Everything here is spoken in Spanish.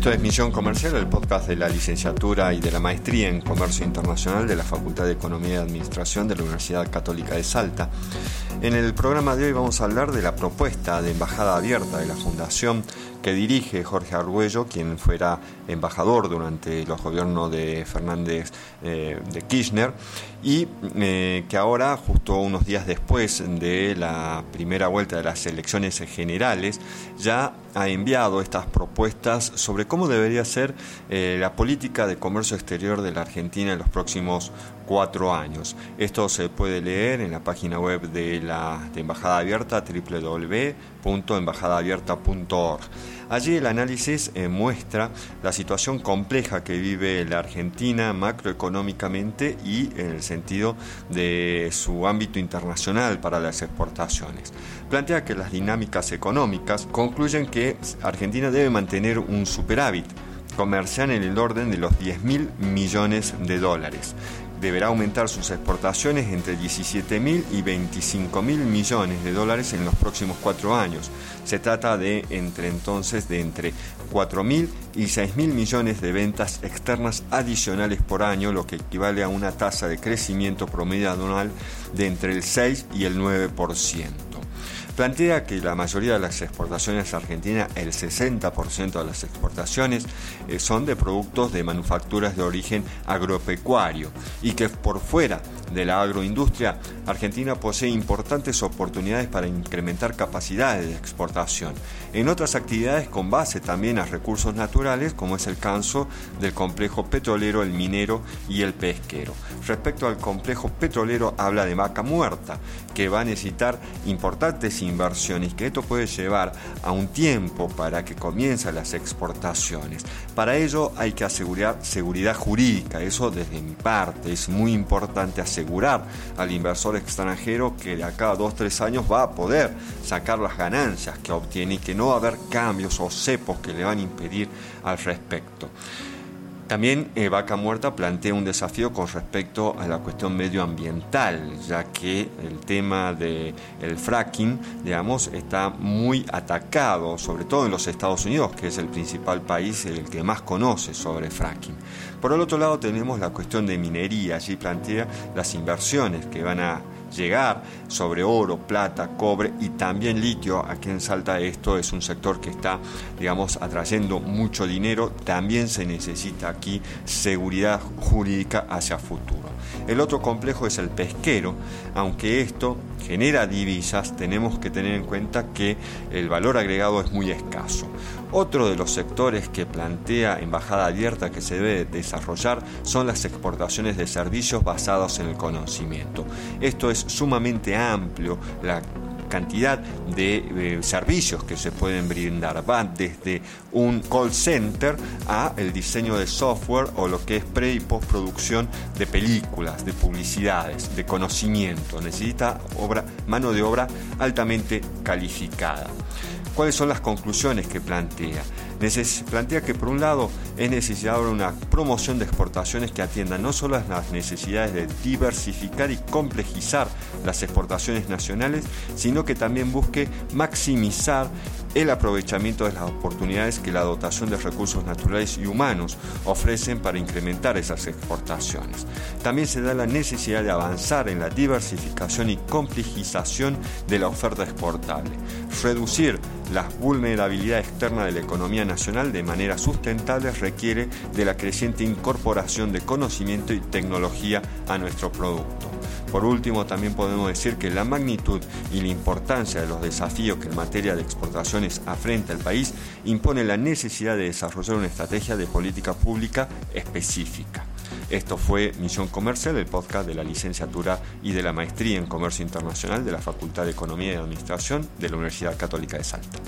Esto es Misión Comercial, el podcast de la licenciatura y de la maestría en Comercio Internacional de la Facultad de Economía y Administración de la Universidad Católica de Salta. En el programa de hoy vamos a hablar de la propuesta de embajada abierta de la Fundación que dirige Jorge Arguello, quien fuera embajador durante los gobiernos de Fernández eh, de Kirchner, y eh, que ahora, justo unos días después de la primera vuelta de las elecciones generales, ya ha enviado estas propuestas sobre cómo debería ser eh, la política de comercio exterior de la Argentina en los próximos cuatro años. Esto se puede leer en la página web de la Embajada Abierta www.embajadaabierta.org. Allí el análisis eh, muestra la situación compleja que vive la Argentina macroeconómicamente y en el sentido de su ámbito internacional para las exportaciones. Plantea que las dinámicas económicas concluyen que Argentina debe mantener un superávit comercial en el orden de los 10 mil millones de dólares deberá aumentar sus exportaciones entre 17 mil y 25 mil millones de dólares en los próximos cuatro años. Se trata de entre entonces de entre 4 mil y 6 mil millones de ventas externas adicionales por año, lo que equivale a una tasa de crecimiento promedio anual de entre el 6 y el 9% plantea que la mayoría de las exportaciones argentinas, el 60% de las exportaciones, eh, son de productos de manufacturas de origen agropecuario y que por fuera de la agroindustria, Argentina posee importantes oportunidades para incrementar capacidades de exportación en otras actividades con base también a recursos naturales, como es el caso del complejo petrolero, el minero y el pesquero. Respecto al complejo petrolero, habla de vaca muerta, que va a necesitar importantes inversiones, que esto puede llevar a un tiempo para que comiencen las exportaciones. Para ello hay que asegurar seguridad jurídica, eso desde mi parte es muy importante asegurar al inversor extranjero que de acá a dos tres años va a poder sacar las ganancias que obtiene y que no va a haber cambios o cepos que le van a impedir al respecto. También eh, Vaca Muerta plantea un desafío con respecto a la cuestión medioambiental, ya que el tema del el fracking, digamos, está muy atacado, sobre todo en los Estados Unidos, que es el principal país el que más conoce sobre fracking. Por el otro lado tenemos la cuestión de minería, allí plantea las inversiones que van a llegar sobre oro, plata, cobre y también litio. Aquí en Salta esto es un sector que está, digamos, atrayendo mucho dinero. También se necesita aquí seguridad jurídica hacia futuro. El otro complejo es el pesquero, aunque esto genera divisas, tenemos que tener en cuenta que el valor agregado es muy escaso. Otro de los sectores que plantea Embajada Abierta que se debe desarrollar son las exportaciones de servicios basados en el conocimiento. Esto es sumamente amplio, la cantidad de eh, servicios que se pueden brindar. Van desde un call center a el diseño de software o lo que es pre y postproducción de películas, de publicidades, de conocimiento. Necesita obra, mano de obra altamente calificada. ¿Cuáles son las conclusiones que plantea? Plantea que por un lado es necesaria una promoción de exportaciones que atiendan no solo a las necesidades de diversificar y complejizar las exportaciones nacionales, sino que también busque maximizar el aprovechamiento de las oportunidades que la dotación de recursos naturales y humanos ofrecen para incrementar esas exportaciones. También se da la necesidad de avanzar en la diversificación y complejización de la oferta exportable, reducir la vulnerabilidad externa de la economía nacional de manera sustentable requiere de la creciente incorporación de conocimiento y tecnología a nuestro producto. Por último, también podemos decir que la magnitud y la importancia de los desafíos que en materia de exportaciones afrenta el país impone la necesidad de desarrollar una estrategia de política pública específica. Esto fue Misión Comercial, el podcast de la licenciatura y de la maestría en Comercio Internacional de la Facultad de Economía y Administración de la Universidad Católica de Salta.